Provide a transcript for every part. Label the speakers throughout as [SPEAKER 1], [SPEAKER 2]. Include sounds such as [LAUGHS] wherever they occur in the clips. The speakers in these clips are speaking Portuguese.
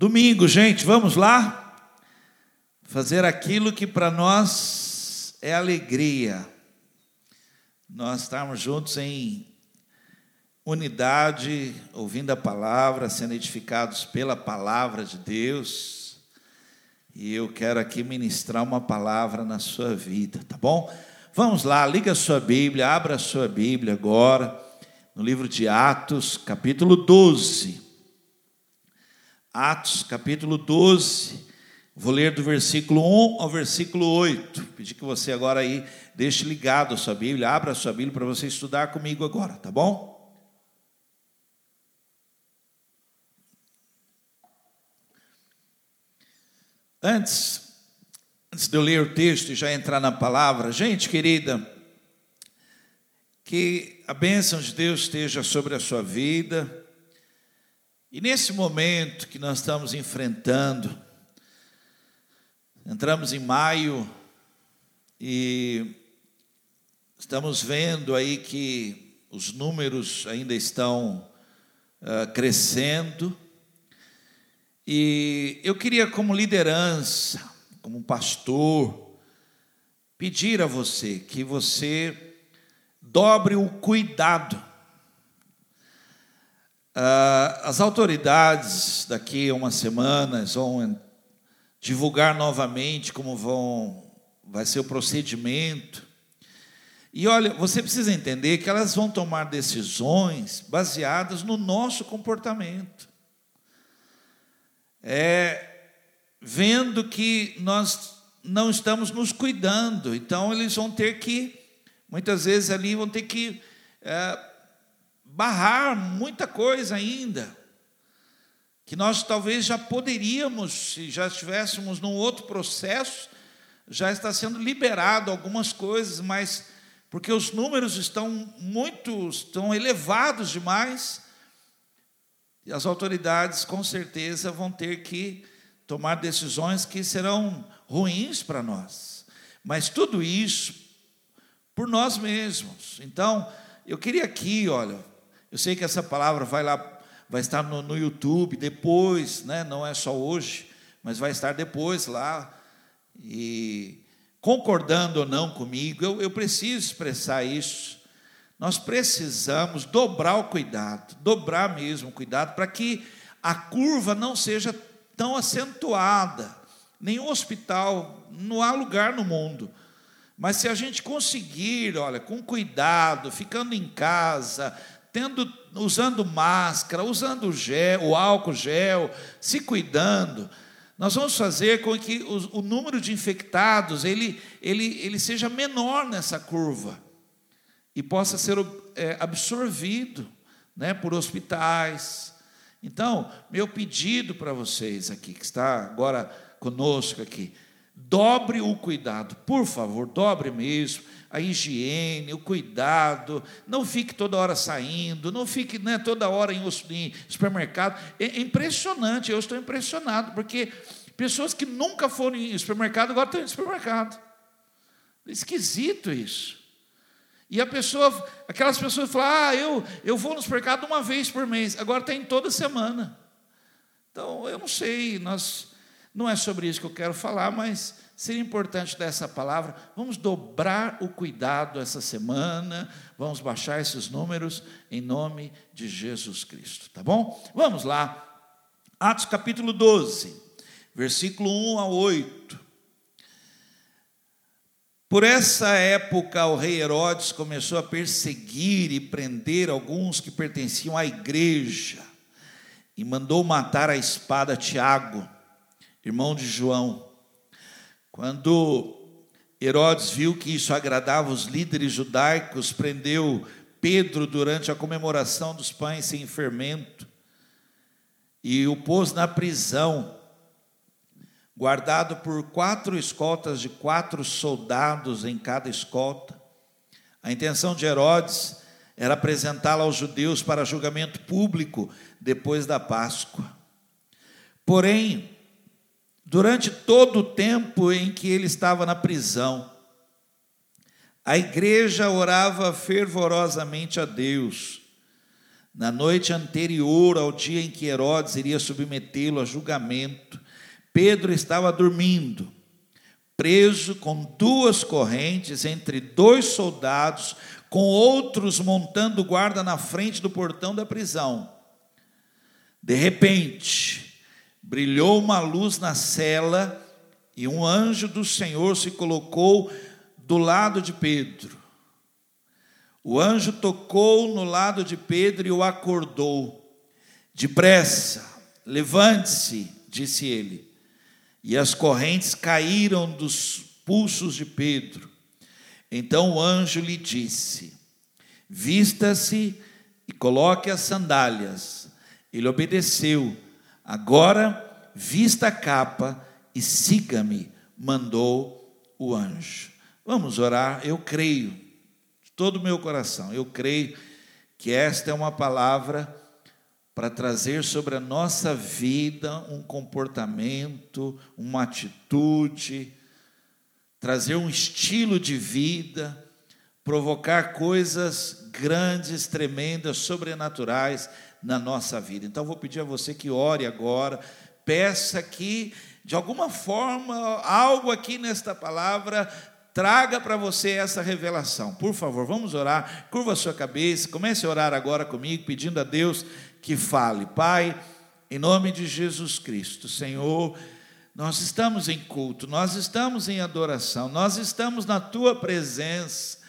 [SPEAKER 1] Domingo, gente, vamos lá fazer aquilo que para nós é alegria. Nós estamos juntos em unidade, ouvindo a palavra, sendo edificados pela palavra de Deus. E eu quero aqui ministrar uma palavra na sua vida, tá bom? Vamos lá, liga a sua Bíblia, abra a sua Bíblia agora, no livro de Atos, capítulo 12. Atos, capítulo 12. Vou ler do versículo 1 ao versículo 8. Pedir que você agora aí deixe ligado a sua Bíblia, abra a sua Bíblia para você estudar comigo agora, tá bom? Antes, antes de eu ler o texto e já entrar na palavra, gente querida, que a bênção de Deus esteja sobre a sua vida, e nesse momento que nós estamos enfrentando, entramos em maio e estamos vendo aí que os números ainda estão uh, crescendo. E eu queria, como liderança, como pastor, pedir a você que você dobre o cuidado ah, as autoridades daqui a umas semanas vão divulgar novamente como vão vai ser o procedimento. E olha, você precisa entender que elas vão tomar decisões baseadas no nosso comportamento. É, vendo que nós não estamos nos cuidando, então eles vão ter que, muitas vezes ali, vão ter que é, barrar muita coisa ainda, que nós talvez já poderíamos, se já estivéssemos num outro processo, já está sendo liberado algumas coisas, mas porque os números estão muito, estão elevados demais, e as autoridades com certeza vão ter que tomar decisões que serão ruins para nós. Mas tudo isso por nós mesmos. Então, eu queria aqui, olha, eu sei que essa palavra vai lá, vai estar no, no YouTube depois, né? não é só hoje, mas vai estar depois lá. E concordando ou não comigo, eu, eu preciso expressar isso. Nós precisamos dobrar o cuidado, dobrar mesmo o cuidado, para que a curva não seja tão acentuada. Nenhum hospital, não há lugar no mundo. Mas se a gente conseguir, olha, com cuidado, ficando em casa, tendo, usando máscara, usando gel, o álcool gel, se cuidando, nós vamos fazer com que o, o número de infectados ele, ele, ele seja menor nessa curva e possa ser é, absorvido né, por hospitais. Então, meu pedido para vocês aqui, que está agora conosco aqui, dobre o cuidado, por favor, dobre mesmo a higiene, o cuidado, não fique toda hora saindo, não fique né, toda hora em, supermercado. É impressionante, eu estou impressionado, porque pessoas que nunca foram em supermercado agora estão em supermercado. Esquisito isso. E a pessoa, aquelas pessoas falam, ah, eu, eu vou no supermercado uma vez por mês, agora tem toda semana. Então, eu não sei, nós, não é sobre isso que eu quero falar, mas seria importante dessa palavra. Vamos dobrar o cuidado essa semana, vamos baixar esses números em nome de Jesus Cristo, tá bom? Vamos lá. Atos capítulo 12, versículo 1 a 8. Por essa época, o rei Herodes começou a perseguir e prender alguns que pertenciam à igreja, e mandou matar a espada Tiago, irmão de João. Quando Herodes viu que isso agradava os líderes judaicos, prendeu Pedro durante a comemoração dos pães sem fermento e o pôs na prisão, guardado por quatro escoltas de quatro soldados em cada escolta. A intenção de Herodes era apresentá-lo aos judeus para julgamento público depois da Páscoa. Porém, Durante todo o tempo em que ele estava na prisão, a igreja orava fervorosamente a Deus. Na noite anterior ao dia em que Herodes iria submetê-lo a julgamento, Pedro estava dormindo, preso com duas correntes entre dois soldados, com outros montando guarda na frente do portão da prisão. De repente, brilhou uma luz na cela e um anjo do Senhor se colocou do lado de Pedro. O anjo tocou no lado de Pedro e o acordou. Depressa, levante-se, disse ele. E as correntes caíram dos pulsos de Pedro. Então o anjo lhe disse: Vista-se e coloque as sandálias. Ele obedeceu. Agora, vista a capa e siga-me, mandou o anjo. Vamos orar, eu creio todo o meu coração. Eu creio que esta é uma palavra para trazer sobre a nossa vida um comportamento, uma atitude, trazer um estilo de vida, provocar coisas grandes, tremendas, sobrenaturais na nossa vida. Então vou pedir a você que ore agora, peça que de alguma forma algo aqui nesta palavra traga para você essa revelação. Por favor, vamos orar. Curva a sua cabeça, comece a orar agora comigo, pedindo a Deus que fale. Pai, em nome de Jesus Cristo, Senhor, nós estamos em culto, nós estamos em adoração, nós estamos na tua presença.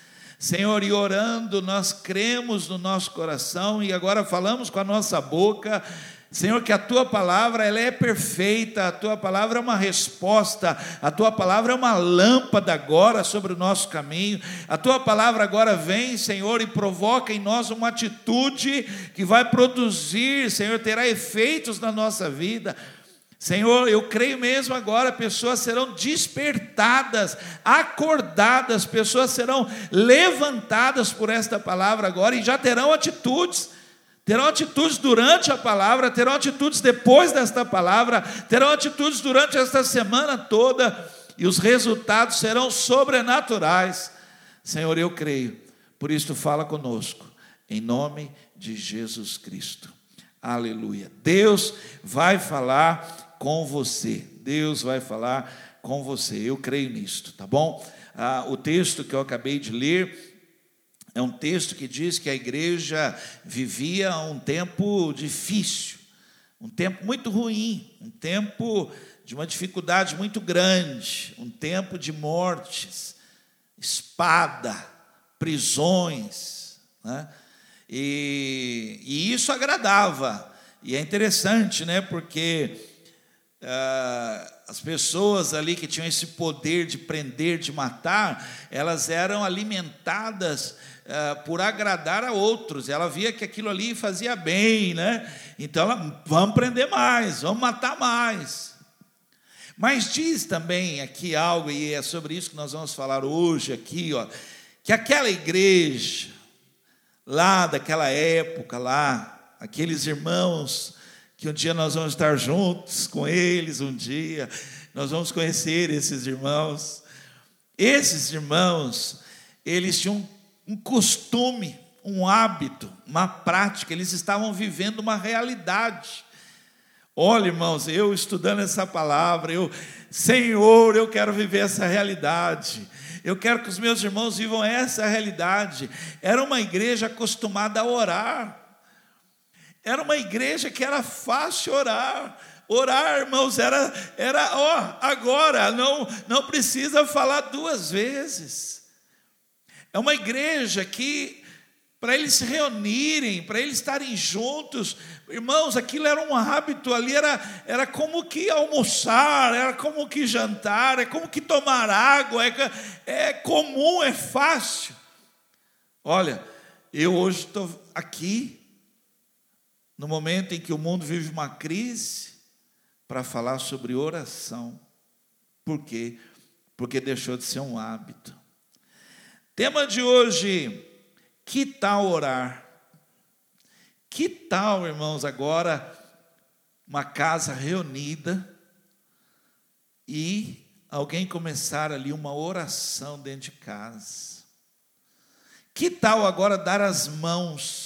[SPEAKER 1] Senhor, e orando, nós cremos no nosso coração e agora falamos com a nossa boca Senhor, que a tua palavra ela é perfeita, a tua palavra é uma resposta, a tua palavra é uma lâmpada agora sobre o nosso caminho. A tua palavra agora vem, Senhor, e provoca em nós uma atitude que vai produzir, Senhor, terá efeitos na nossa vida. Senhor, eu creio mesmo agora, pessoas serão despertadas, acordadas, pessoas serão levantadas por esta palavra agora e já terão atitudes terão atitudes durante a palavra, terão atitudes depois desta palavra, terão atitudes durante esta semana toda, e os resultados serão sobrenaturais. Senhor, eu creio, por isso fala conosco, em nome de Jesus Cristo. Aleluia. Deus vai falar com você. Deus vai falar com você. Eu creio nisto, tá bom? Ah, o texto que eu acabei de ler é um texto que diz que a igreja vivia um tempo difícil, um tempo muito ruim, um tempo de uma dificuldade muito grande, um tempo de mortes, espada, prisões, né? e, e, isso agradava. E é interessante, né? Porque as pessoas ali que tinham esse poder de prender, de matar, elas eram alimentadas uh, por agradar a outros. Ela via que aquilo ali fazia bem, né? Então, ela, vamos prender mais, vamos matar mais. Mas diz também aqui algo, e é sobre isso que nós vamos falar hoje aqui, ó, que aquela igreja, lá daquela época, lá, aqueles irmãos, que um dia nós vamos estar juntos com eles, um dia, nós vamos conhecer esses irmãos. Esses irmãos, eles tinham um costume, um hábito, uma prática, eles estavam vivendo uma realidade. Olha, irmãos, eu estudando essa palavra, eu, Senhor, eu quero viver essa realidade. Eu quero que os meus irmãos vivam essa realidade. Era uma igreja acostumada a orar. Era uma igreja que era fácil orar. Orar, irmãos, era, era ó, agora, não, não precisa falar duas vezes. É uma igreja que, para eles se reunirem, para eles estarem juntos, irmãos, aquilo era um hábito ali, era, era como que almoçar, era como que jantar, é como que tomar água, é, é comum, é fácil. Olha, eu hoje estou aqui, no momento em que o mundo vive uma crise, para falar sobre oração. Por quê? Porque deixou de ser um hábito. Tema de hoje: que tal orar? Que tal, irmãos, agora uma casa reunida e alguém começar ali uma oração dentro de casa? Que tal agora dar as mãos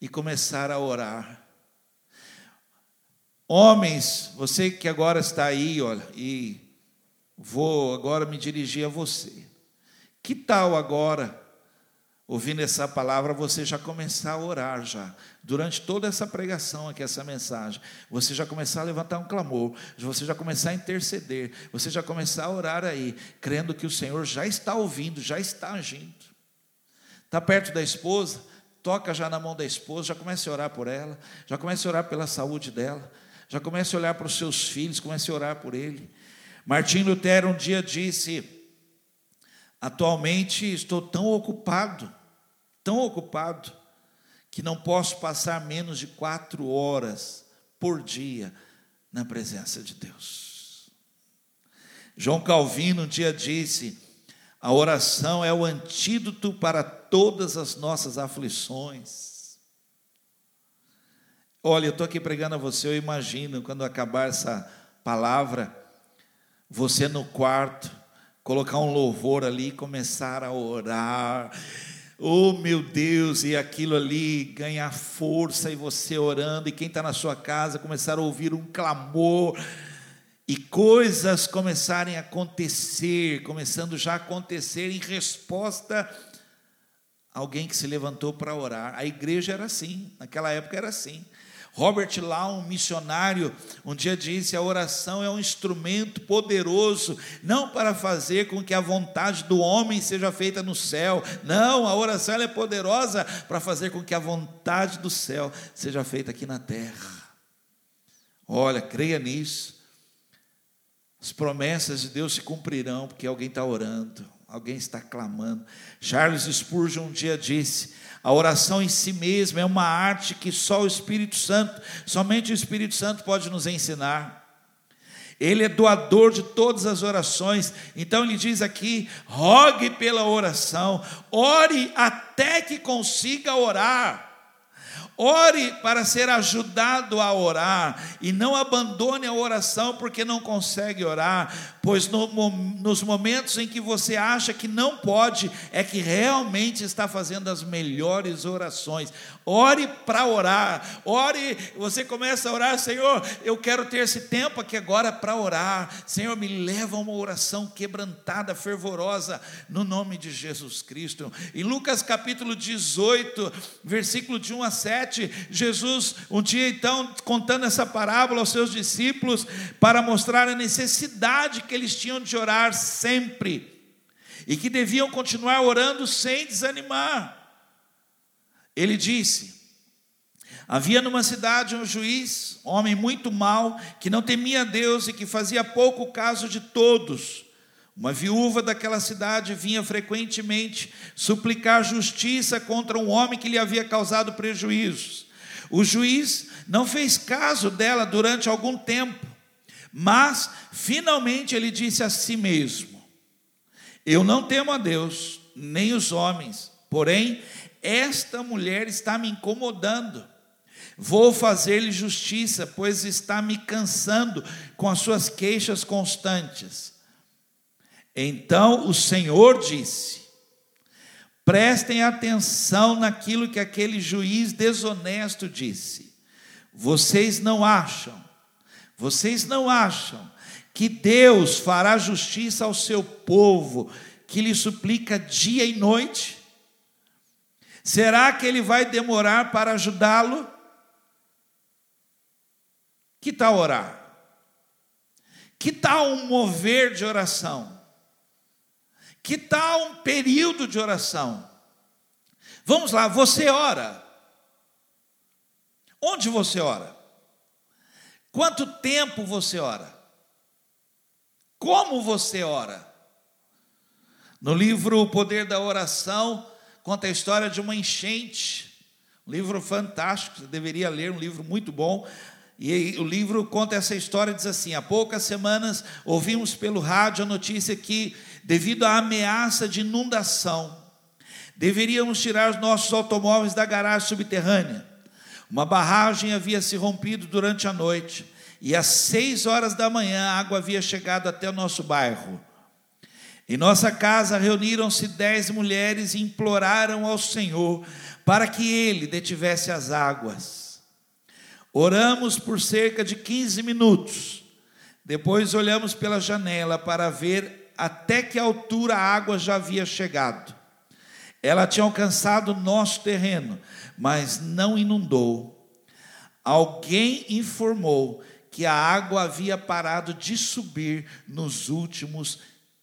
[SPEAKER 1] e começar a orar. Homens, você que agora está aí, olha, e vou agora me dirigir a você. Que tal agora, ouvindo essa palavra, você já começar a orar já, durante toda essa pregação aqui, essa mensagem, você já começar a levantar um clamor, você já começar a interceder, você já começar a orar aí, crendo que o Senhor já está ouvindo, já está agindo. Está perto da esposa? Toca já na mão da esposa, já comece a orar por ela, já comece a orar pela saúde dela, já comece a olhar para os seus filhos, comece a orar por ele. Martim Lutero um dia disse: Atualmente estou tão ocupado, tão ocupado, que não posso passar menos de quatro horas por dia na presença de Deus. João Calvino um dia disse: a oração é o antídoto para todas as nossas aflições. Olha, eu estou aqui pregando a você, eu imagino quando acabar essa palavra, você no quarto, colocar um louvor ali e começar a orar. Oh meu Deus, e aquilo ali ganhar força, e você orando, e quem está na sua casa começar a ouvir um clamor, e coisas começarem a acontecer, começando já a acontecer em resposta a alguém que se levantou para orar. A igreja era assim, naquela época era assim. Robert Law, um missionário, um dia disse: a oração é um instrumento poderoso, não para fazer com que a vontade do homem seja feita no céu, não, a oração é poderosa para fazer com que a vontade do céu seja feita aqui na terra. Olha, creia nisso. As promessas de Deus se cumprirão porque alguém está orando, alguém está clamando. Charles Spurgeon um dia disse: a oração em si mesma é uma arte que só o Espírito Santo, somente o Espírito Santo pode nos ensinar. Ele é doador de todas as orações. Então ele diz aqui: rogue pela oração, ore até que consiga orar. Ore para ser ajudado a orar e não abandone a oração porque não consegue orar, pois no, nos momentos em que você acha que não pode, é que realmente está fazendo as melhores orações. Ore para orar, ore, você começa a orar, Senhor, eu quero ter esse tempo aqui agora para orar. Senhor, me leva a uma oração quebrantada, fervorosa, no nome de Jesus Cristo. Em Lucas capítulo 18, versículo de 1 a 7, Jesus, um dia então, contando essa parábola aos seus discípulos, para mostrar a necessidade que eles tinham de orar sempre, e que deviam continuar orando sem desanimar. Ele disse: Havia numa cidade um juiz, homem muito mau, que não temia Deus e que fazia pouco caso de todos. Uma viúva daquela cidade vinha frequentemente suplicar justiça contra um homem que lhe havia causado prejuízos. O juiz não fez caso dela durante algum tempo, mas finalmente ele disse a si mesmo: Eu não temo a Deus, nem os homens, porém esta mulher está me incomodando. Vou fazer-lhe justiça, pois está me cansando com as suas queixas constantes. Então o Senhor disse: Prestem atenção naquilo que aquele juiz desonesto disse. Vocês não acham, vocês não acham que Deus fará justiça ao seu povo, que lhe suplica dia e noite? Será que ele vai demorar para ajudá-lo? Que tal orar? Que tal um mover de oração? Que tal um período de oração? Vamos lá, você ora. Onde você ora? Quanto tempo você ora? Como você ora? No livro O Poder da Oração, conta a história de uma enchente. Um livro fantástico, você deveria ler, um livro muito bom. E o livro conta essa história, diz assim: há poucas semanas ouvimos pelo rádio a notícia que, devido à ameaça de inundação, deveríamos tirar os nossos automóveis da garagem subterrânea. Uma barragem havia se rompido durante a noite, e às seis horas da manhã a água havia chegado até o nosso bairro. Em nossa casa reuniram-se dez mulheres e imploraram ao Senhor para que ele detivesse as águas. Oramos por cerca de 15 minutos. Depois olhamos pela janela para ver até que altura a água já havia chegado. Ela tinha alcançado nosso terreno, mas não inundou. Alguém informou que a água havia parado de subir nos últimos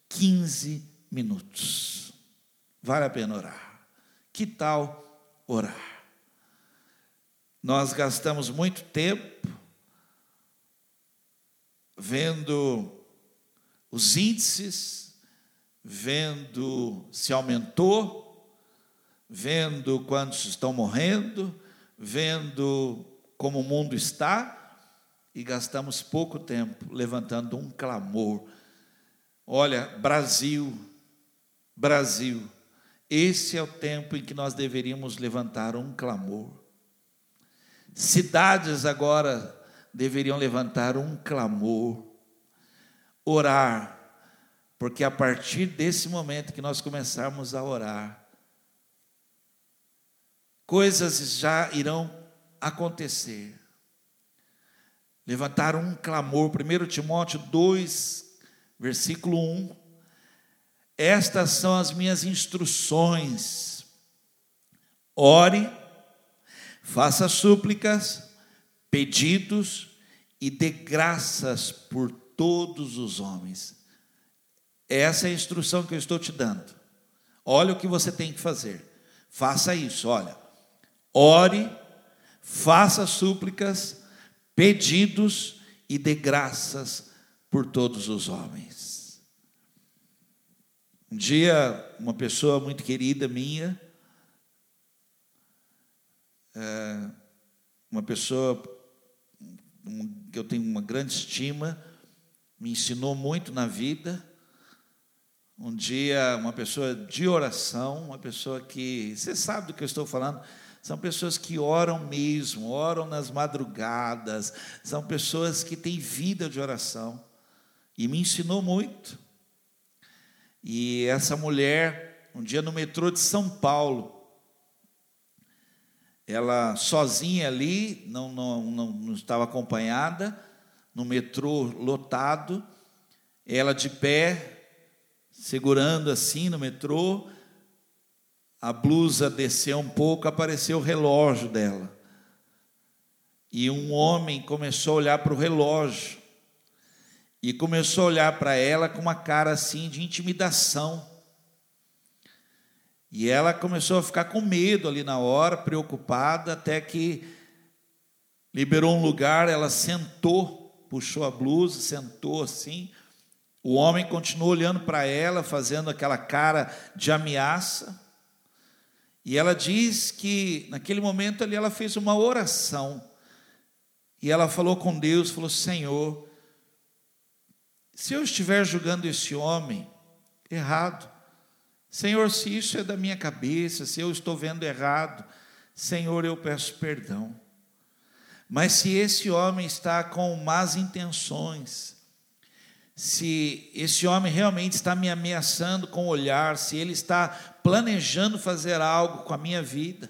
[SPEAKER 1] 15 minutos. Vale a pena orar. Que tal orar? Nós gastamos muito tempo vendo os índices, vendo se aumentou, vendo quantos estão morrendo, vendo como o mundo está, e gastamos pouco tempo levantando um clamor. Olha, Brasil, Brasil, esse é o tempo em que nós deveríamos levantar um clamor. Cidades agora deveriam levantar um clamor, orar, porque a partir desse momento que nós começarmos a orar, coisas já irão acontecer. Levantaram um clamor, 1 Timóteo 2, versículo 1. Estas são as minhas instruções. Ore, faça súplicas, pedidos e dê graças por todos os homens. Essa é a instrução que eu estou te dando. Olha o que você tem que fazer. Faça isso, olha. Ore, faça súplicas, pedidos e dê graças por todos os homens. Um dia, uma pessoa muito querida minha, é, uma pessoa que eu tenho uma grande estima, me ensinou muito na vida. Um dia, uma pessoa de oração, uma pessoa que, você sabe do que eu estou falando, são pessoas que oram mesmo, oram nas madrugadas, são pessoas que têm vida de oração. E me ensinou muito. E essa mulher, um dia no metrô de São Paulo, ela sozinha ali, não, não, não, não estava acompanhada, no metrô lotado, ela de pé, segurando assim no metrô, a blusa desceu um pouco, apareceu o relógio dela. E um homem começou a olhar para o relógio. E começou a olhar para ela com uma cara assim de intimidação. E ela começou a ficar com medo ali na hora, preocupada, até que liberou um lugar, ela sentou, puxou a blusa, sentou assim. O homem continuou olhando para ela, fazendo aquela cara de ameaça. E ela diz que naquele momento ali ela fez uma oração. E ela falou com Deus, falou: "Senhor, se eu estiver julgando esse homem errado, Senhor, se isso é da minha cabeça, se eu estou vendo errado, Senhor, eu peço perdão. Mas se esse homem está com más intenções, se esse homem realmente está me ameaçando com o olhar, se ele está planejando fazer algo com a minha vida.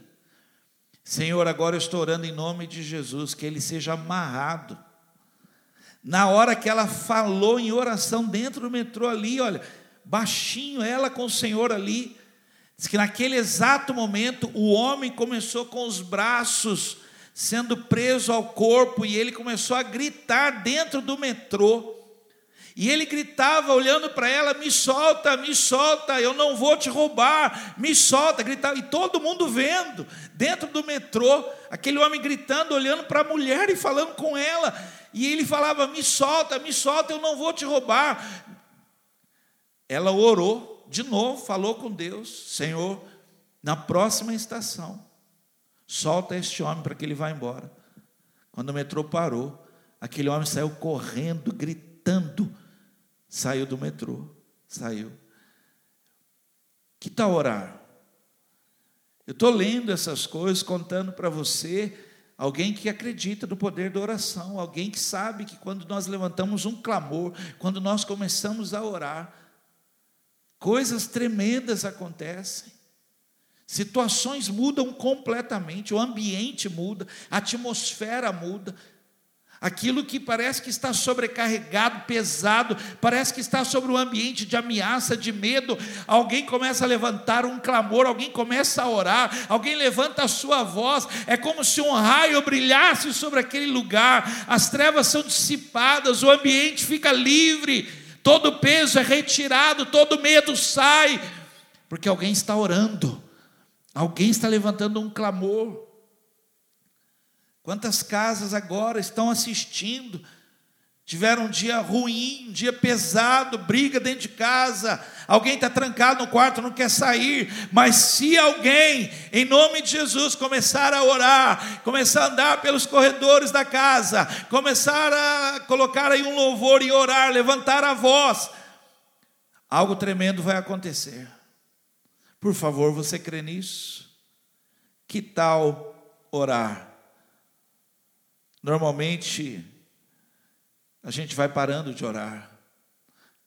[SPEAKER 1] Senhor, agora eu estou orando em nome de Jesus, que ele seja amarrado. Na hora que ela falou em oração dentro do metrô ali, olha, baixinho ela com o Senhor ali, diz que naquele exato momento o homem começou com os braços sendo preso ao corpo e ele começou a gritar dentro do metrô. E ele gritava, olhando para ela: Me solta, me solta, eu não vou te roubar, me solta. Gritava, e todo mundo vendo, dentro do metrô, aquele homem gritando, olhando para a mulher e falando com ela. E ele falava: Me solta, me solta, eu não vou te roubar. Ela orou de novo, falou com Deus: Senhor, na próxima estação, solta este homem para que ele vá embora. Quando o metrô parou, aquele homem saiu correndo, gritando Saiu do metrô, saiu. Que tal orar? Eu estou lendo essas coisas, contando para você, alguém que acredita no poder da oração, alguém que sabe que quando nós levantamos um clamor, quando nós começamos a orar, coisas tremendas acontecem. Situações mudam completamente, o ambiente muda, a atmosfera muda, Aquilo que parece que está sobrecarregado, pesado, parece que está sobre um ambiente de ameaça, de medo. Alguém começa a levantar um clamor, alguém começa a orar, alguém levanta a sua voz. É como se um raio brilhasse sobre aquele lugar. As trevas são dissipadas, o ambiente fica livre, todo peso é retirado, todo medo sai, porque alguém está orando, alguém está levantando um clamor. Quantas casas agora estão assistindo? Tiveram um dia ruim, um dia pesado, briga dentro de casa, alguém está trancado no quarto, não quer sair, mas se alguém, em nome de Jesus, começar a orar, começar a andar pelos corredores da casa, começar a colocar aí um louvor e orar, levantar a voz, algo tremendo vai acontecer. Por favor, você crê nisso? Que tal orar? Normalmente, a gente vai parando de orar.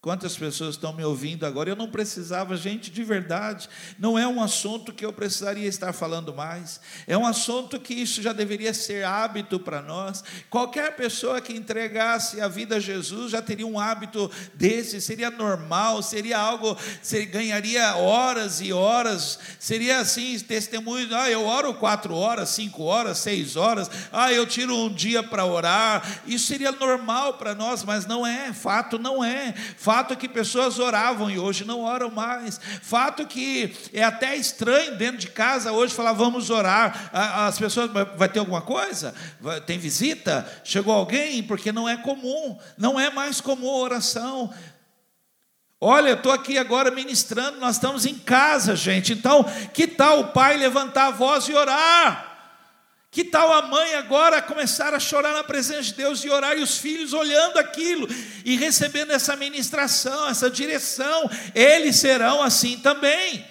[SPEAKER 1] Quantas pessoas estão me ouvindo agora? Eu não precisava, gente, de verdade. Não é um assunto que eu precisaria estar falando mais. É um assunto que isso já deveria ser hábito para nós. Qualquer pessoa que entregasse a vida a Jesus já teria um hábito desse, seria normal, seria algo, seria, ganharia horas e horas, seria assim, testemunho. Ah, eu oro quatro horas, cinco horas, seis horas. Ah, eu tiro um dia para orar. Isso seria normal para nós, mas não é. Fato não é. Fato que pessoas oravam e hoje não oram mais. Fato que é até estranho dentro de casa hoje falar vamos orar. As pessoas vai ter alguma coisa? Tem visita? Chegou alguém? Porque não é comum. Não é mais comum a oração. Olha, eu estou aqui agora ministrando, nós estamos em casa, gente. Então, que tal o pai levantar a voz e orar? Que tal a mãe agora começar a chorar na presença de Deus e orar, e os filhos olhando aquilo e recebendo essa ministração, essa direção, eles serão assim também,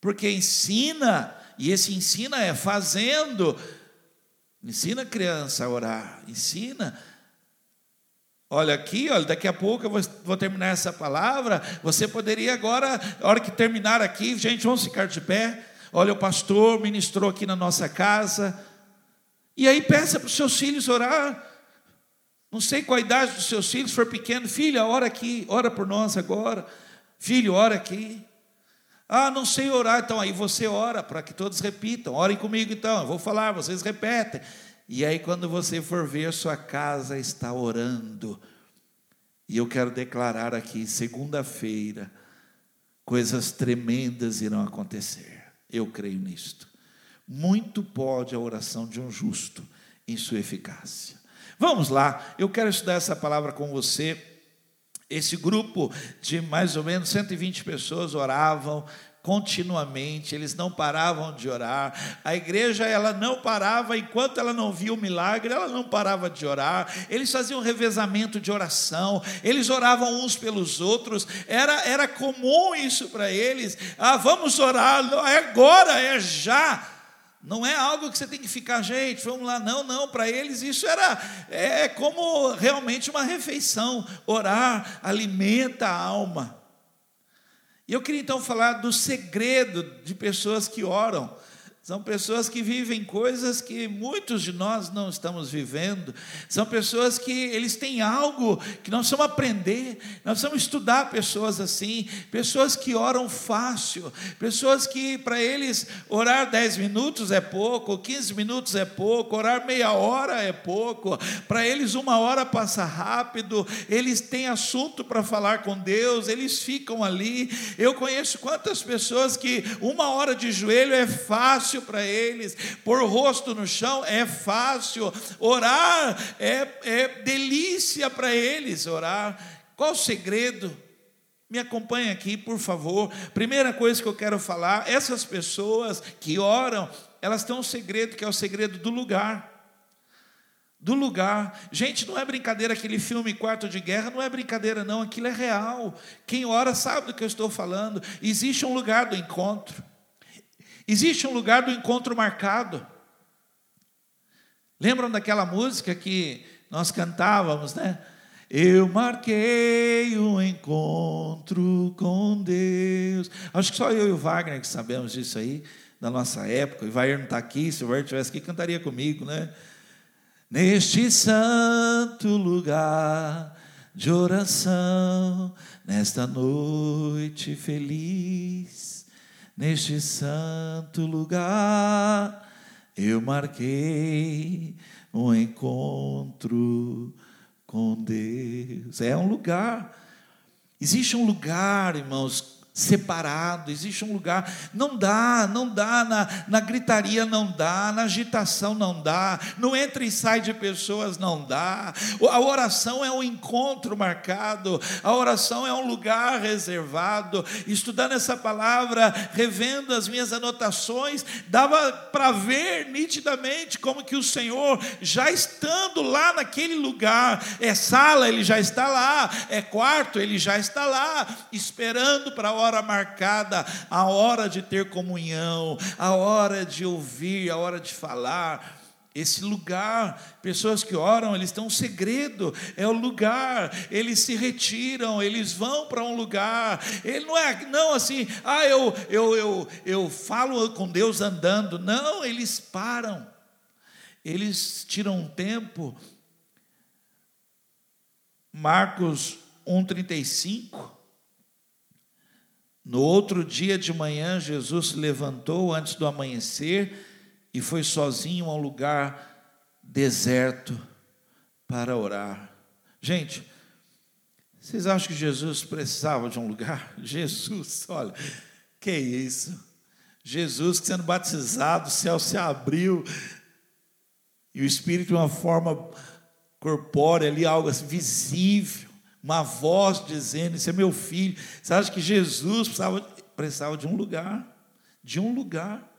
[SPEAKER 1] porque ensina, e esse ensina é fazendo, ensina a criança a orar, ensina. Olha aqui, olha, daqui a pouco eu vou, vou terminar essa palavra. Você poderia agora, na hora que terminar aqui, gente, vamos ficar de pé. Olha, o pastor ministrou aqui na nossa casa. E aí peça para os seus filhos orar. Não sei qual a idade dos seus filhos, se for pequeno, filha, ora aqui, ora por nós agora. Filho, ora aqui. Ah, não sei orar, então aí você ora para que todos repitam. Orem comigo então, eu vou falar, vocês repetem. E aí, quando você for ver, sua casa está orando. E eu quero declarar aqui, segunda-feira, coisas tremendas irão acontecer. Eu creio nisto. Muito pode a oração de um justo em sua eficácia. Vamos lá, eu quero estudar essa palavra com você. Esse grupo de mais ou menos 120 pessoas oravam continuamente, eles não paravam de orar. A igreja ela não parava enquanto ela não via o milagre, ela não parava de orar. Eles faziam um revezamento de oração, eles oravam uns pelos outros. Era era comum isso para eles. Ah, vamos orar, é agora, é já. Não é algo que você tem que ficar, gente, vamos lá, não, não, para eles isso era é como realmente uma refeição. Orar alimenta a alma. E eu queria então falar do segredo de pessoas que oram. São pessoas que vivem coisas que muitos de nós não estamos vivendo. São pessoas que eles têm algo que nós precisamos aprender. Nós precisamos estudar pessoas assim. Pessoas que oram fácil. Pessoas que para eles orar 10 minutos é pouco, 15 minutos é pouco, orar meia hora é pouco. Para eles uma hora passa rápido. Eles têm assunto para falar com Deus. Eles ficam ali. Eu conheço quantas pessoas que uma hora de joelho é fácil fácil para eles, pôr o rosto no chão é fácil, orar é, é delícia para eles, orar. Qual o segredo? Me acompanhe aqui, por favor. Primeira coisa que eu quero falar: essas pessoas que oram, elas têm um segredo que é o segredo do lugar do lugar. Gente, não é brincadeira aquele filme Quarto de Guerra, não é brincadeira, não, aquilo é real. Quem ora sabe do que eu estou falando. Existe um lugar do encontro. Existe um lugar do encontro marcado. Lembram daquela música que nós cantávamos, né? Eu marquei um encontro com Deus. Acho que só eu e o Wagner que sabemos disso aí, da nossa época. O Ivair não está aqui, se o Ivair estivesse aqui, cantaria comigo, né? Neste santo lugar de oração, nesta noite feliz, neste santo lugar, eu marquei um encontro com Deus. É um lugar. Existe um lugar, irmãos, separado, existe um lugar. Não dá, não dá, na, na gritaria não dá, na agitação não dá, no entra e sai de pessoas não dá. A oração é um encontro marcado, a oração é um lugar reservado. Estudando essa palavra, revendo as minhas anotações, dava para ver nitidamente como que o Senhor, já estando lá naquele lugar, é sala, ele já está lá, é quarto, ele já está lá, esperando para a hora marcada, a hora de ter comunhão, a hora de ouvir, a hora de falar. Esse lugar, pessoas que oram, eles têm um segredo, é o lugar, eles se retiram, eles vão para um lugar. Ele não é não assim, ah, eu, eu, eu, eu falo com Deus andando. Não, eles param, eles tiram um tempo. Marcos 1,35 no outro dia de manhã, Jesus se levantou antes do amanhecer e foi sozinho a um lugar deserto para orar. Gente, vocês acham que Jesus precisava de um lugar? [LAUGHS] Jesus, olha, que isso? Jesus sendo batizado, o céu se abriu e o Espírito de uma forma corpórea ali, algo assim, visível uma voz dizendo: Esse é meu filho. Você acha que Jesus precisava, precisava de um lugar? De um lugar.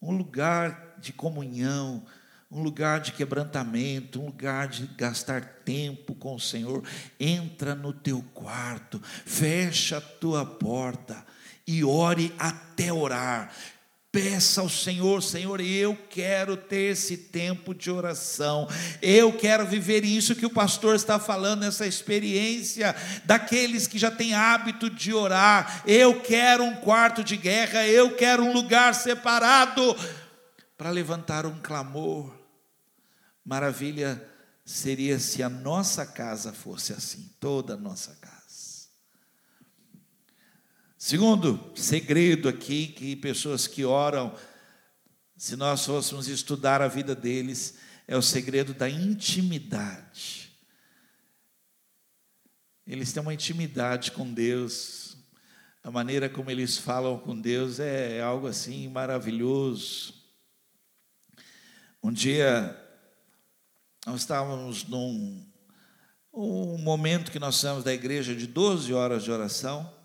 [SPEAKER 1] Um lugar de comunhão, um lugar de quebrantamento, um lugar de gastar tempo com o Senhor. Entra no teu quarto, fecha a tua porta e ore até orar. Peça ao Senhor, Senhor, eu quero ter esse tempo de oração, eu quero viver isso que o pastor está falando, essa experiência daqueles que já têm hábito de orar. Eu quero um quarto de guerra, eu quero um lugar separado para levantar um clamor. Maravilha seria se a nossa casa fosse assim, toda a nossa casa. Segundo segredo aqui, que pessoas que oram, se nós fôssemos estudar a vida deles, é o segredo da intimidade. Eles têm uma intimidade com Deus, a maneira como eles falam com Deus é algo assim maravilhoso. Um dia, nós estávamos num um momento que nós estamos da igreja de 12 horas de oração,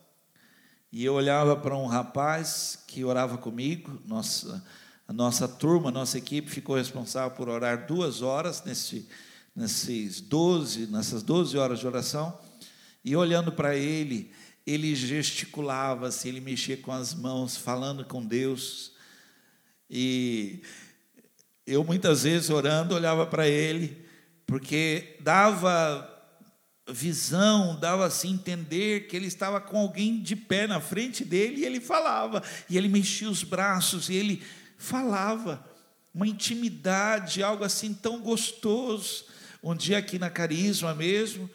[SPEAKER 1] e eu olhava para um rapaz que orava comigo, nossa, a nossa turma, a nossa equipe ficou responsável por orar duas horas nesse, nesses 12, nessas 12 horas de oração, e olhando para ele, ele gesticulava, assim, ele mexia com as mãos, falando com Deus, e eu muitas vezes orando olhava para ele, porque dava visão, dava assim entender que ele estava com alguém de pé na frente dele e ele falava, e ele mexia os braços e ele falava, uma intimidade, algo assim tão gostoso. Um dia aqui na Carisma mesmo,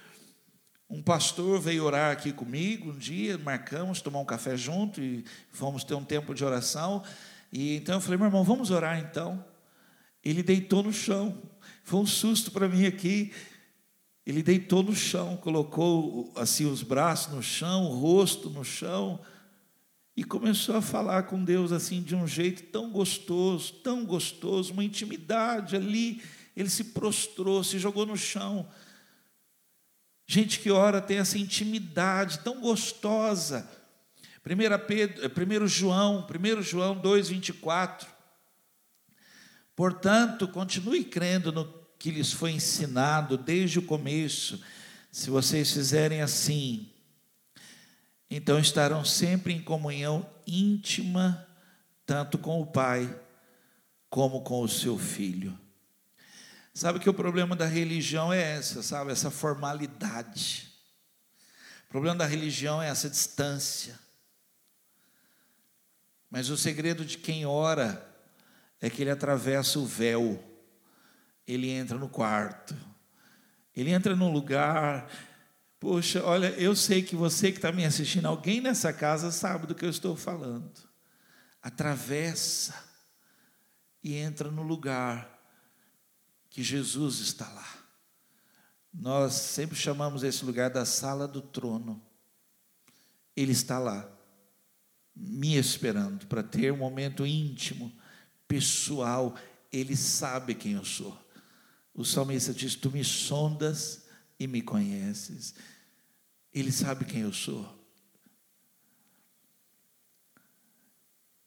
[SPEAKER 1] um pastor veio orar aqui comigo um dia, marcamos tomar um café junto e fomos ter um tempo de oração. E então eu falei, meu irmão, vamos orar então. Ele deitou no chão. Foi um susto para mim aqui. Ele deitou no chão, colocou assim os braços no chão, o rosto no chão e começou a falar com Deus assim de um jeito tão gostoso, tão gostoso, uma intimidade ali. Ele se prostrou, se jogou no chão. Gente que ora tem essa intimidade tão gostosa. 1 Pedro, 1 João, 1 João 2:24. Portanto, continue crendo no que lhes foi ensinado desde o começo, se vocês fizerem assim, então estarão sempre em comunhão íntima, tanto com o Pai como com o seu Filho. Sabe que o problema da religião é essa, sabe? Essa formalidade. O problema da religião é essa distância. Mas o segredo de quem ora é que ele atravessa o véu, ele entra no quarto, ele entra num lugar. Poxa, olha, eu sei que você que está me assistindo, alguém nessa casa sabe do que eu estou falando. Atravessa e entra no lugar que Jesus está lá. Nós sempre chamamos esse lugar da sala do trono. Ele está lá, me esperando para ter um momento íntimo, pessoal. Ele sabe quem eu sou. O salmista diz: Tu me sondas e me conheces. Ele sabe quem eu sou.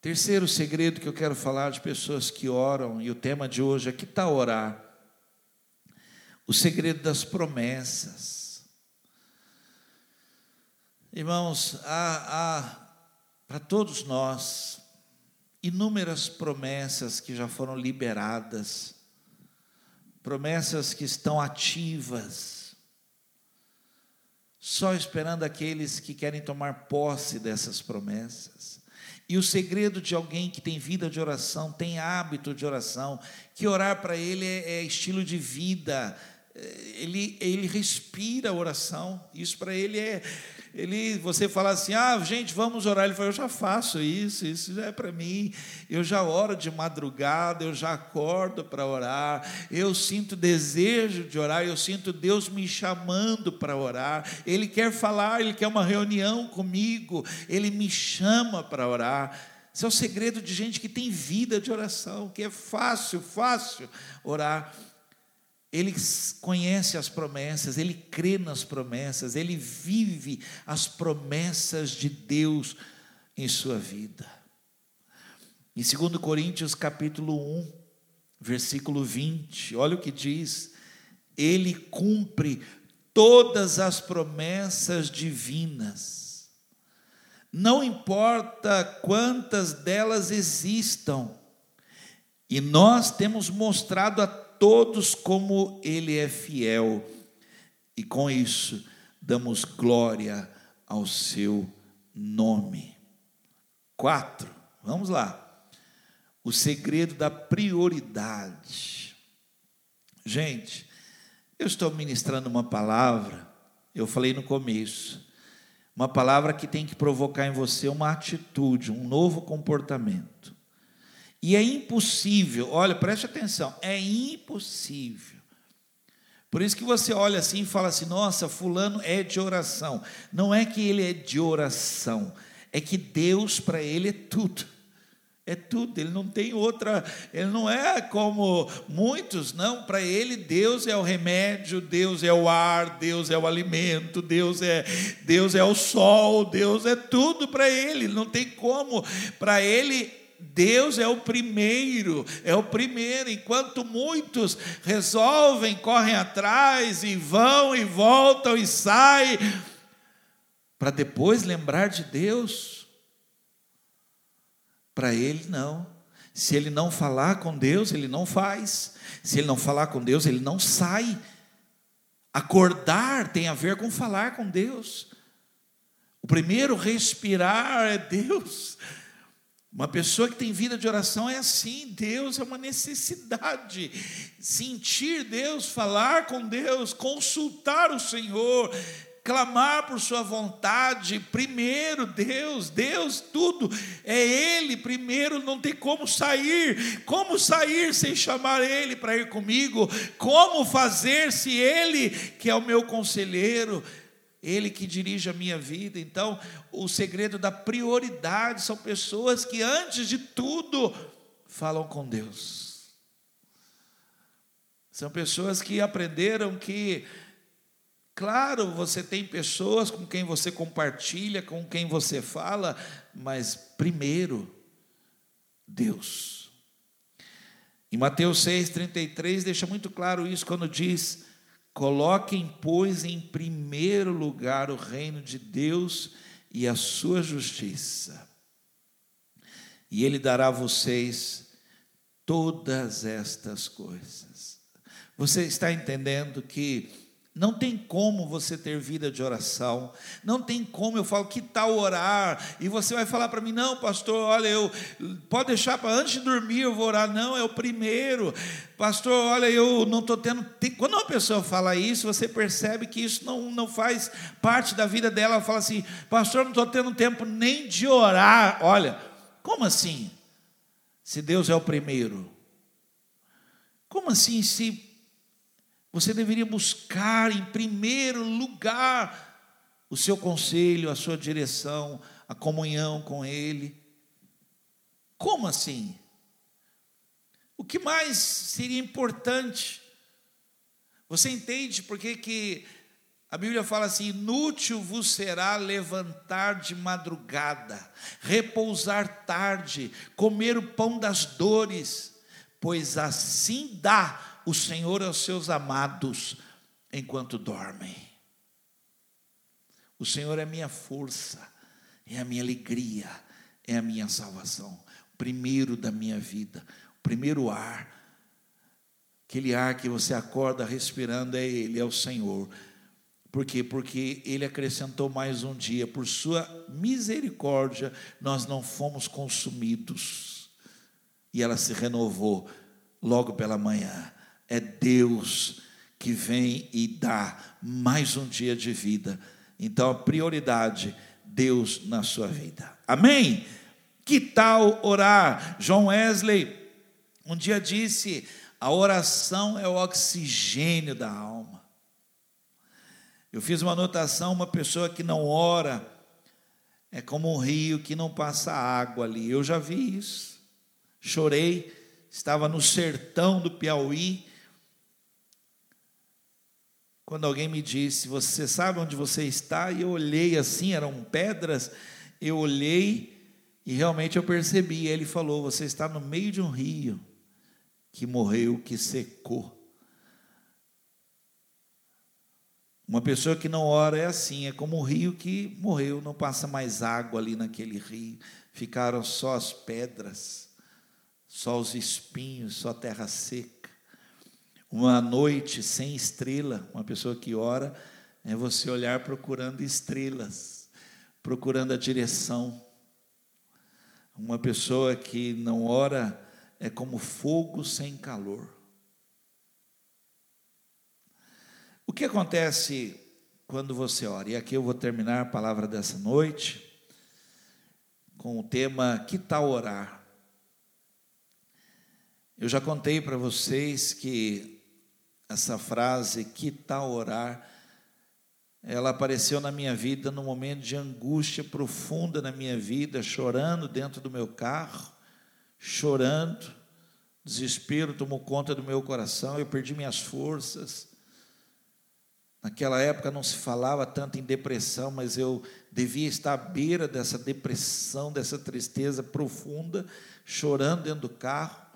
[SPEAKER 1] Terceiro segredo que eu quero falar de pessoas que oram, e o tema de hoje é que está orar o segredo das promessas. Irmãos, há, há para todos nós inúmeras promessas que já foram liberadas, promessas que estão ativas, só esperando aqueles que querem tomar posse dessas promessas. E o segredo de alguém que tem vida de oração, tem hábito de oração, que orar para ele é, é estilo de vida, ele, ele respira oração. Isso para ele é. Ele, você fala assim, ah, gente, vamos orar. Ele fala, eu já faço isso, isso já é para mim. Eu já oro de madrugada, eu já acordo para orar. Eu sinto desejo de orar, eu sinto Deus me chamando para orar. Ele quer falar, ele quer uma reunião comigo, ele me chama para orar. Esse é o segredo de gente que tem vida de oração, que é fácil, fácil orar. Ele conhece as promessas, ele crê nas promessas, ele vive as promessas de Deus em sua vida. Em 2 Coríntios capítulo 1, versículo 20, olha o que diz: Ele cumpre todas as promessas divinas. Não importa quantas delas existam, e nós temos mostrado a todos como Ele é fiel, e com isso damos glória ao Seu nome. Quatro, vamos lá. O segredo da prioridade. Gente, eu estou ministrando uma palavra, eu falei no começo, uma palavra que tem que provocar em você uma atitude, um novo comportamento. E é impossível, olha, preste atenção, é impossível. Por isso que você olha assim e fala assim: nossa, Fulano é de oração. Não é que ele é de oração, é que Deus para ele é tudo. É tudo, ele não tem outra, ele não é como muitos, não, para ele Deus é o remédio, Deus é o ar, Deus é o alimento, Deus é Deus é o sol, Deus é tudo para ele, não tem como, para ele Deus é o primeiro, é o primeiro, enquanto muitos resolvem, correm atrás e vão e voltam e saem, para depois lembrar de Deus. Para ele, não. Se ele não falar com Deus, ele não faz. Se ele não falar com Deus, ele não sai. Acordar tem a ver com falar com Deus. O primeiro respirar é Deus. Uma pessoa que tem vida de oração é assim, Deus é uma necessidade. Sentir Deus, falar com Deus, consultar o Senhor, clamar por Sua vontade. Primeiro, Deus, Deus, tudo é Ele. Primeiro, não tem como sair. Como sair sem chamar Ele para ir comigo? Como fazer se Ele, que é o meu conselheiro, ele que dirige a minha vida. Então, o segredo da prioridade são pessoas que, antes de tudo, falam com Deus. São pessoas que aprenderam que, claro, você tem pessoas com quem você compartilha, com quem você fala, mas primeiro, Deus. Em Mateus 6,33 deixa muito claro isso quando diz Coloquem, pois, em primeiro lugar o reino de Deus e a sua justiça, e Ele dará a vocês todas estas coisas. Você está entendendo que não tem como você ter vida de oração, não tem como eu falo que tal orar, e você vai falar para mim, não, pastor, olha, eu pode deixar para antes de dormir eu vou orar, não, é o primeiro, pastor, olha, eu não estou tendo. Quando uma pessoa fala isso, você percebe que isso não, não faz parte da vida dela, ela fala assim, pastor, não estou tendo tempo nem de orar. Olha, como assim? Se Deus é o primeiro, como assim se você deveria buscar em primeiro lugar o seu conselho, a sua direção, a comunhão com Ele. Como assim? O que mais seria importante? Você entende por que, que a Bíblia fala assim: inútil vos será levantar de madrugada, repousar tarde, comer o pão das dores, pois assim dá o Senhor aos seus amados enquanto dormem. O Senhor é minha força, é a minha alegria, é a minha salvação. O primeiro da minha vida, o primeiro ar, aquele ar que você acorda respirando é Ele, é o Senhor. Por quê? Porque Ele acrescentou mais um dia, por Sua misericórdia, nós não fomos consumidos, e ela se renovou logo pela manhã. É Deus que vem e dá mais um dia de vida. Então, a prioridade, Deus na sua vida. Amém? Que tal orar? João Wesley um dia disse: a oração é o oxigênio da alma. Eu fiz uma anotação: uma pessoa que não ora é como um rio que não passa água ali. Eu já vi isso. Chorei, estava no sertão do Piauí quando alguém me disse, você sabe onde você está? E eu olhei assim, eram pedras, eu olhei e realmente eu percebi. Ele falou: Você está no meio de um rio que morreu, que secou. Uma pessoa que não ora é assim, é como um rio que morreu, não passa mais água ali naquele rio, ficaram só as pedras, só os espinhos, só a terra seca. Uma noite sem estrela, uma pessoa que ora, é você olhar procurando estrelas, procurando a direção. Uma pessoa que não ora é como fogo sem calor. O que acontece quando você ora? E aqui eu vou terminar a palavra dessa noite com o tema Que tal orar? Eu já contei para vocês que essa frase, que tal orar, ela apareceu na minha vida num momento de angústia profunda na minha vida, chorando dentro do meu carro, chorando, desespero tomou conta do meu coração, eu perdi minhas forças. Naquela época não se falava tanto em depressão, mas eu devia estar à beira dessa depressão, dessa tristeza profunda, chorando dentro do carro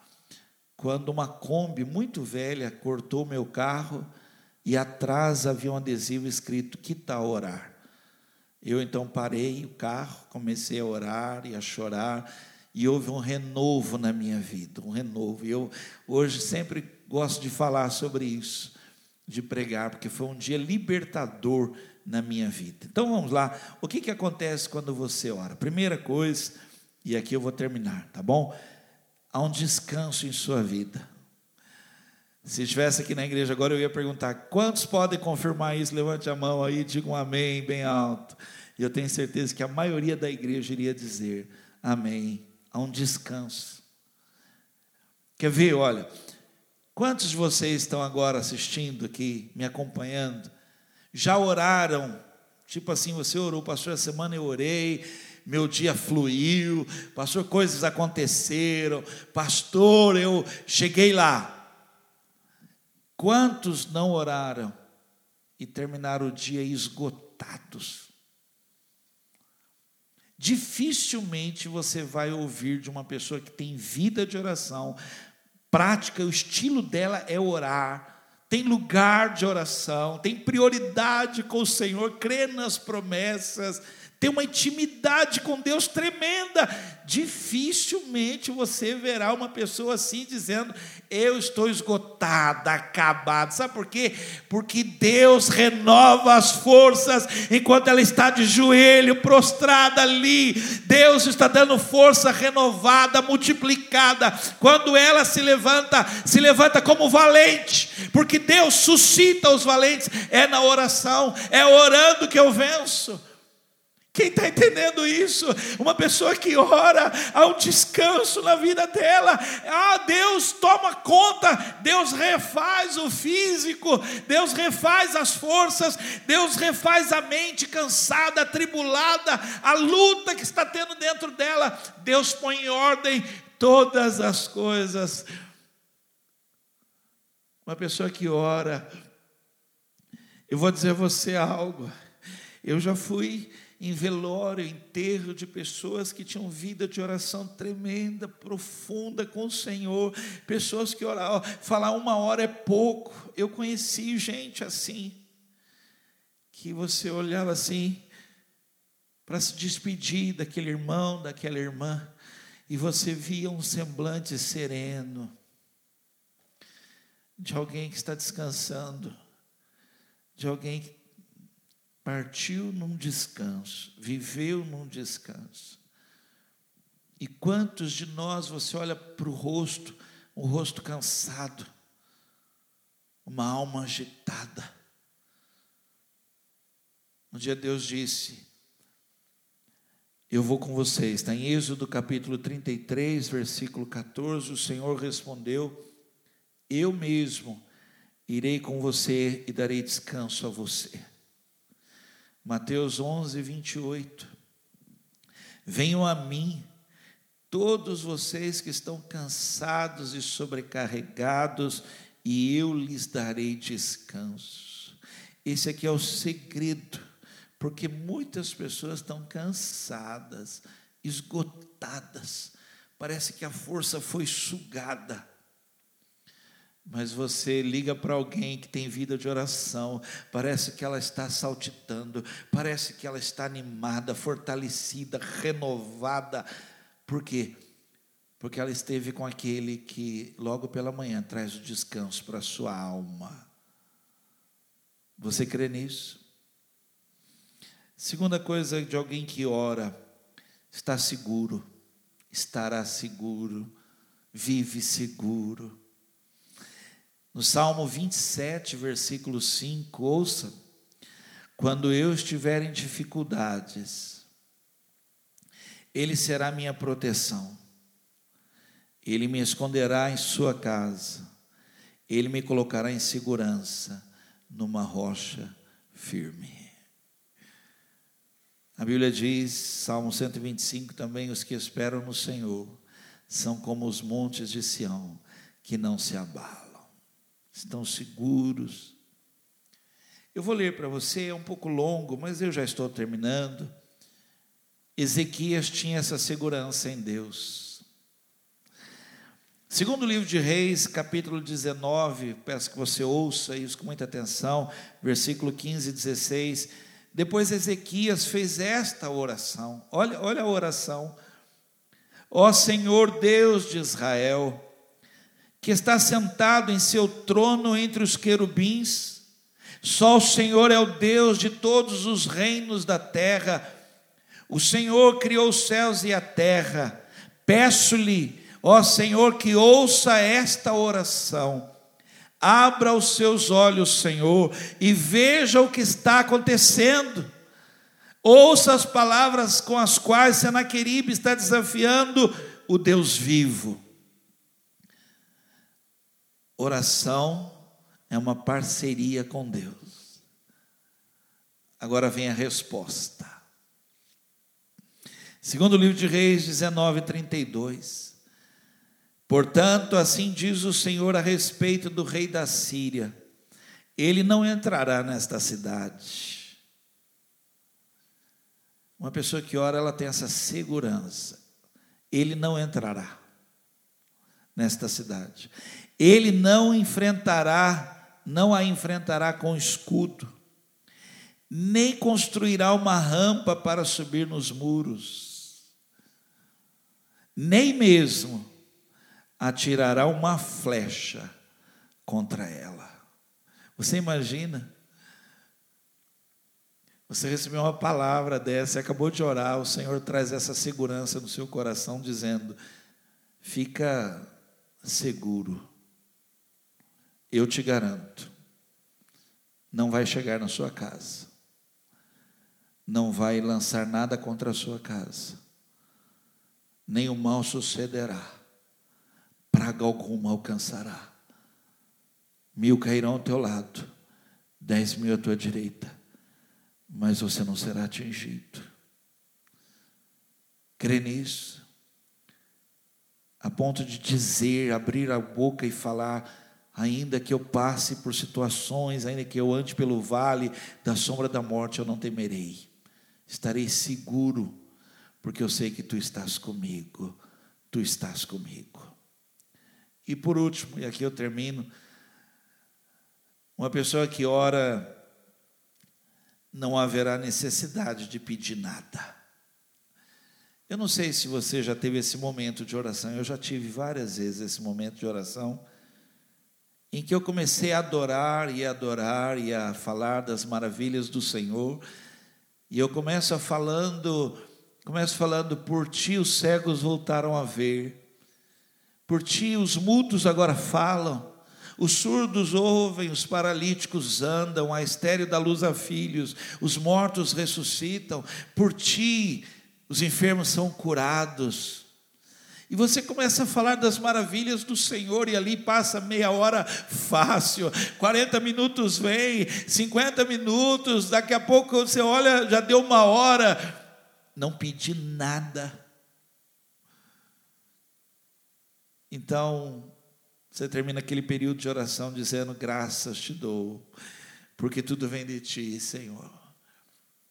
[SPEAKER 1] quando uma Kombi muito velha cortou meu carro e atrás havia um adesivo escrito: Que tal orar? Eu então parei o carro, comecei a orar e a chorar, e houve um renovo na minha vida, um renovo. E eu hoje sempre gosto de falar sobre isso, de pregar, porque foi um dia libertador na minha vida. Então vamos lá, o que, que acontece quando você ora? Primeira coisa, e aqui eu vou terminar, tá bom? Há um descanso em sua vida. Se estivesse aqui na igreja agora, eu ia perguntar: quantos podem confirmar isso? Levante a mão aí, diga um amém bem alto. E eu tenho certeza que a maioria da igreja iria dizer: amém. Há um descanso. Quer ver? Olha, quantos de vocês estão agora assistindo aqui, me acompanhando, já oraram? Tipo assim, você orou, pastor, essa semana eu orei, meu dia fluiu, pastor, coisas aconteceram, pastor, eu cheguei lá. Quantos não oraram e terminaram o dia esgotados? Dificilmente você vai ouvir de uma pessoa que tem vida de oração, prática, o estilo dela é orar, tem lugar de oração, tem prioridade com o Senhor, crê nas promessas, tem uma intimidade com Deus tremenda. Dificilmente você verá uma pessoa assim dizendo: Eu estou esgotada, acabada. Sabe por quê? Porque Deus renova as forças enquanto ela está de joelho, prostrada ali. Deus está dando força renovada, multiplicada. Quando ela se levanta, se levanta como valente, porque Deus suscita os valentes. É na oração, é orando que eu venço. Quem está entendendo isso? Uma pessoa que ora, há um descanso na vida dela. Ah, Deus toma conta, Deus refaz o físico, Deus refaz as forças, Deus refaz a mente cansada, atribulada, a luta que está tendo dentro dela. Deus põe em ordem todas as coisas. Uma pessoa que ora, eu vou dizer a você algo. Eu já fui em velório, enterro de pessoas que tinham vida de oração tremenda, profunda com o Senhor, pessoas que oravam, falar uma hora é pouco. Eu conheci gente assim, que você olhava assim, para se despedir daquele irmão, daquela irmã, e você via um semblante sereno, de alguém que está descansando, de alguém que partiu num descanso, viveu num descanso. E quantos de nós você olha para o rosto, um rosto cansado, uma alma agitada. Um dia Deus disse: Eu vou com vocês. Está em Êxodo capítulo 33, versículo 14. O Senhor respondeu: Eu mesmo irei com você e darei descanso a você. Mateus 11, 28. Venham a mim, todos vocês que estão cansados e sobrecarregados, e eu lhes darei descanso. Esse aqui é o segredo, porque muitas pessoas estão cansadas, esgotadas, parece que a força foi sugada mas você liga para alguém que tem vida de oração, parece que ela está saltitando, parece que ela está animada, fortalecida, renovada. Por quê? Porque ela esteve com aquele que logo pela manhã traz o descanso para a sua alma. Você crê nisso? Segunda coisa de alguém que ora, está seguro, estará seguro, vive seguro no Salmo 27, versículo 5, ouça: quando eu estiver em dificuldades, Ele será minha proteção, Ele me esconderá em Sua casa, Ele me colocará em segurança numa rocha firme. A Bíblia diz, Salmo 125 também: os que esperam no Senhor são como os montes de Sião, que não se abalam estão seguros. Eu vou ler para você, é um pouco longo, mas eu já estou terminando. Ezequias tinha essa segurança em Deus. Segundo o livro de Reis, capítulo 19, peço que você ouça isso com muita atenção, versículo 15 e 16. Depois Ezequias fez esta oração. Olha, olha a oração. Ó Senhor Deus de Israel, que está sentado em seu trono entre os querubins. Só o Senhor é o Deus de todos os reinos da terra. O Senhor criou os céus e a terra. Peço-lhe, ó Senhor, que ouça esta oração. Abra os seus olhos, Senhor, e veja o que está acontecendo. Ouça as palavras com as quais Senaqueribe está desafiando o Deus vivo. Oração é uma parceria com Deus. Agora vem a resposta. Segundo o livro de Reis 19, 32. Portanto, assim diz o Senhor a respeito do rei da Síria: ele não entrará nesta cidade. Uma pessoa que ora, ela tem essa segurança. Ele não entrará nesta cidade. Ele não enfrentará, não a enfrentará com escudo, nem construirá uma rampa para subir nos muros, nem mesmo atirará uma flecha contra ela. Você imagina? Você recebeu uma palavra dessa, acabou de orar, o Senhor traz essa segurança no seu coração, dizendo: fica seguro, eu te garanto, não vai chegar na sua casa não vai lançar nada contra a sua casa, nem o mal sucederá, praga alguma alcançará. Mil cairão ao teu lado, dez mil à tua direita, mas você não será atingido. Crê nisso, a ponto de dizer, abrir a boca e falar, ainda que eu passe por situações, ainda que eu ande pelo vale da sombra da morte, eu não temerei estarei seguro, porque eu sei que tu estás comigo, tu estás comigo. E por último, e aqui eu termino, uma pessoa que ora, não haverá necessidade de pedir nada. Eu não sei se você já teve esse momento de oração, eu já tive várias vezes esse momento de oração, em que eu comecei a adorar e a adorar e a falar das maravilhas do Senhor, e eu começo falando, começo falando, por ti os cegos voltaram a ver, por ti os mudos agora falam, os surdos ouvem, os paralíticos andam, a estéreo da luz a filhos, os mortos ressuscitam, por ti os enfermos são curados. E você começa a falar das maravilhas do Senhor, e ali passa meia hora fácil, 40 minutos vem, 50 minutos, daqui a pouco você olha, já deu uma hora, não pedi nada. Então, você termina aquele período de oração dizendo: Graças te dou, porque tudo vem de ti, Senhor.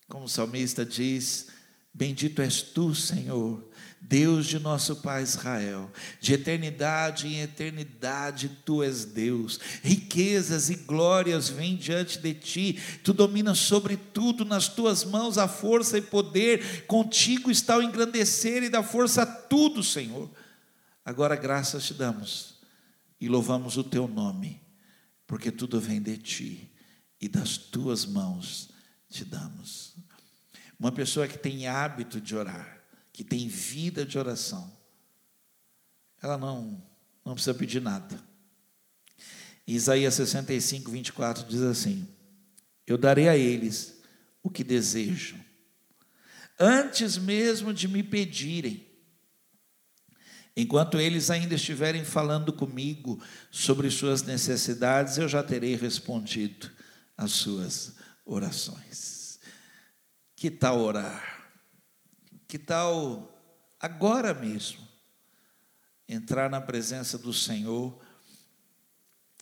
[SPEAKER 1] Como o salmista diz: Bendito és tu, Senhor Deus de nosso Pai Israel, de eternidade em eternidade tu és Deus, riquezas e glórias vêm diante de ti, tu dominas sobre tudo, nas tuas mãos a força e poder, contigo está o engrandecer e da força a tudo, Senhor. Agora graças te damos e louvamos o teu nome, porque tudo vem de ti e das tuas mãos te damos. Uma pessoa que tem hábito de orar, que tem vida de oração, ela não, não precisa pedir nada. Isaías 65, 24 diz assim: Eu darei a eles o que desejam, antes mesmo de me pedirem. Enquanto eles ainda estiverem falando comigo sobre suas necessidades, eu já terei respondido às suas orações. Que tal orar? Que tal agora mesmo entrar na presença do Senhor?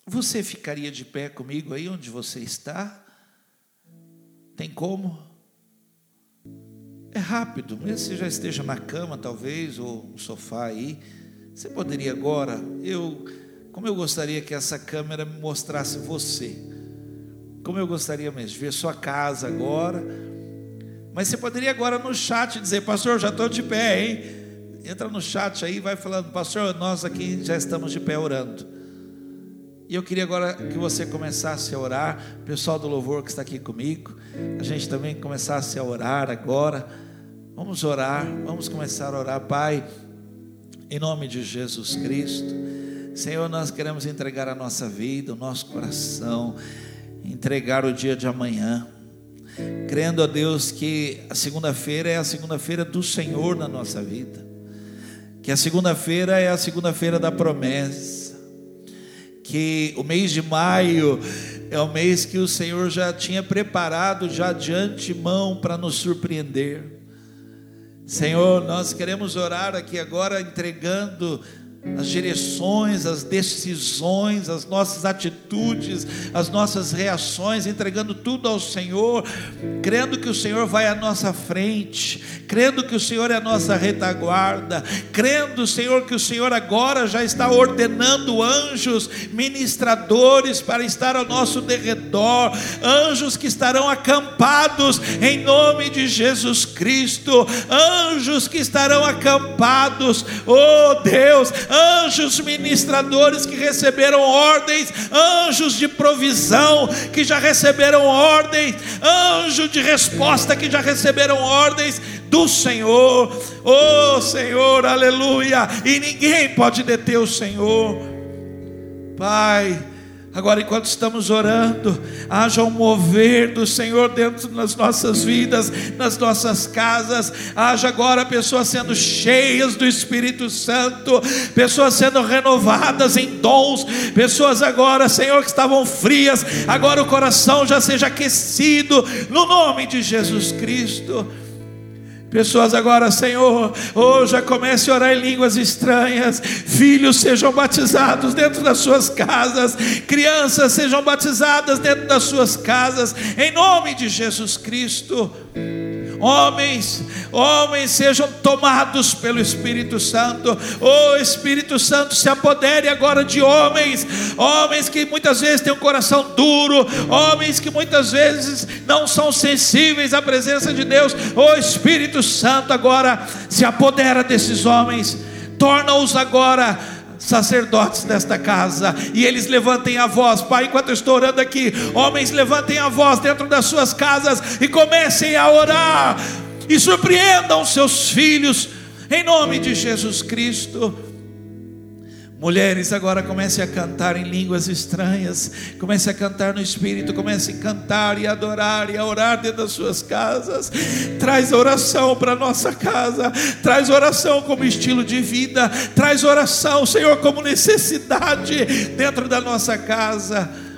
[SPEAKER 1] Você ficaria de pé comigo aí onde você está? Tem como? É rápido, mesmo você já esteja na cama, talvez, ou no sofá aí. Você poderia agora, eu, como eu gostaria que essa câmera me mostrasse você, como eu gostaria mesmo de ver sua casa agora mas você poderia agora no chat dizer, pastor, já estou de pé, hein? Entra no chat aí vai falando, pastor, nós aqui já estamos de pé orando. E eu queria agora que você começasse a orar, o pessoal do louvor que está aqui comigo, a gente também começasse a orar agora. Vamos orar, vamos começar a orar, Pai, em nome de Jesus Cristo. Senhor, nós queremos entregar a nossa vida, o nosso coração, entregar o dia de amanhã crendo a Deus que a segunda-feira é a segunda-feira do Senhor na nossa vida, que a segunda-feira é a segunda-feira da promessa, que o mês de maio é o mês que o Senhor já tinha preparado já de antemão para nos surpreender. Senhor, nós queremos orar aqui agora entregando as direções, as decisões, as nossas atitudes, as nossas reações, entregando tudo ao Senhor, crendo que o Senhor vai à nossa frente, crendo que o Senhor é a nossa retaguarda, crendo, Senhor, que o Senhor agora já está ordenando anjos ministradores para estar ao nosso derredor, anjos que estarão acampados em nome de Jesus Cristo, anjos que estarão acampados, oh Deus, anjos ministradores que receberam ordens, anjos de provisão que já receberam ordens, anjo de resposta que já receberam ordens do Senhor. Oh Senhor, aleluia! E ninguém pode deter o Senhor. Pai, Agora, enquanto estamos orando, haja um mover do Senhor dentro das nossas vidas, nas nossas casas. Haja agora pessoas sendo cheias do Espírito Santo, pessoas sendo renovadas em dons, pessoas agora, Senhor, que estavam frias, agora o coração já seja aquecido, no nome de Jesus Cristo. Pessoas agora, Senhor, oh, já comece a orar em línguas estranhas. Filhos sejam batizados dentro das suas casas. Crianças sejam batizadas dentro das suas casas. Em nome de Jesus Cristo. Homens, homens sejam tomados pelo Espírito Santo. O Espírito Santo se apodere agora de homens, homens que muitas vezes têm um coração duro, homens que muitas vezes não são sensíveis à presença de Deus. O Espírito Santo agora se apodera desses homens, torna-os agora sacerdotes desta casa, e eles levantem a voz, Pai, enquanto eu estou orando aqui, homens levantem a voz dentro das suas casas e comecem a orar, e surpreendam seus filhos, em nome de Jesus Cristo. Mulheres, agora comece a cantar em línguas estranhas, comece a cantar no Espírito, comece a cantar e adorar e a orar dentro das suas casas. Traz oração para nossa casa, traz oração como estilo de vida, traz oração, Senhor, como necessidade dentro da nossa casa.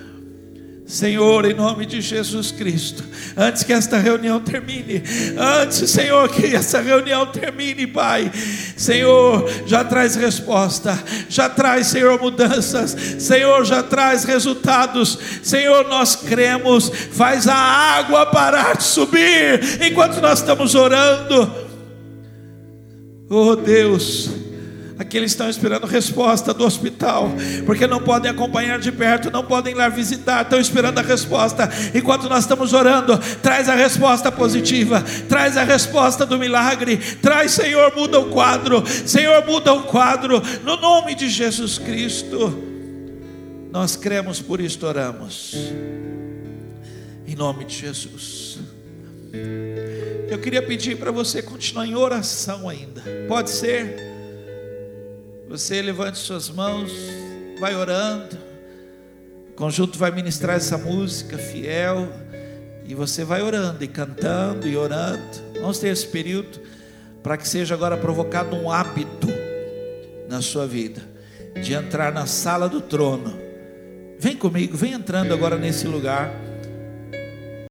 [SPEAKER 1] Senhor, em nome de Jesus Cristo, antes que esta reunião termine, antes, Senhor, que essa reunião termine, Pai, Senhor, já traz resposta, já traz, Senhor, mudanças, Senhor, já traz resultados, Senhor, nós cremos, faz a água parar de subir enquanto nós estamos orando, oh Deus, Aqueles estão esperando resposta do hospital, porque não podem acompanhar de perto, não podem ir lá visitar, estão esperando a resposta. Enquanto nós estamos orando, traz a resposta positiva, traz a resposta do milagre, traz, Senhor, muda o quadro, Senhor, muda o quadro, no nome de Jesus Cristo. Nós cremos, por isto oramos, em nome de Jesus. Eu queria pedir para você continuar em oração ainda, pode ser? Você levante suas mãos, vai orando. O conjunto vai ministrar essa música fiel. E você vai orando e cantando e orando. Vamos ter esse período para que seja agora provocado um hábito na sua vida de entrar na sala do trono. Vem comigo, vem entrando agora nesse lugar.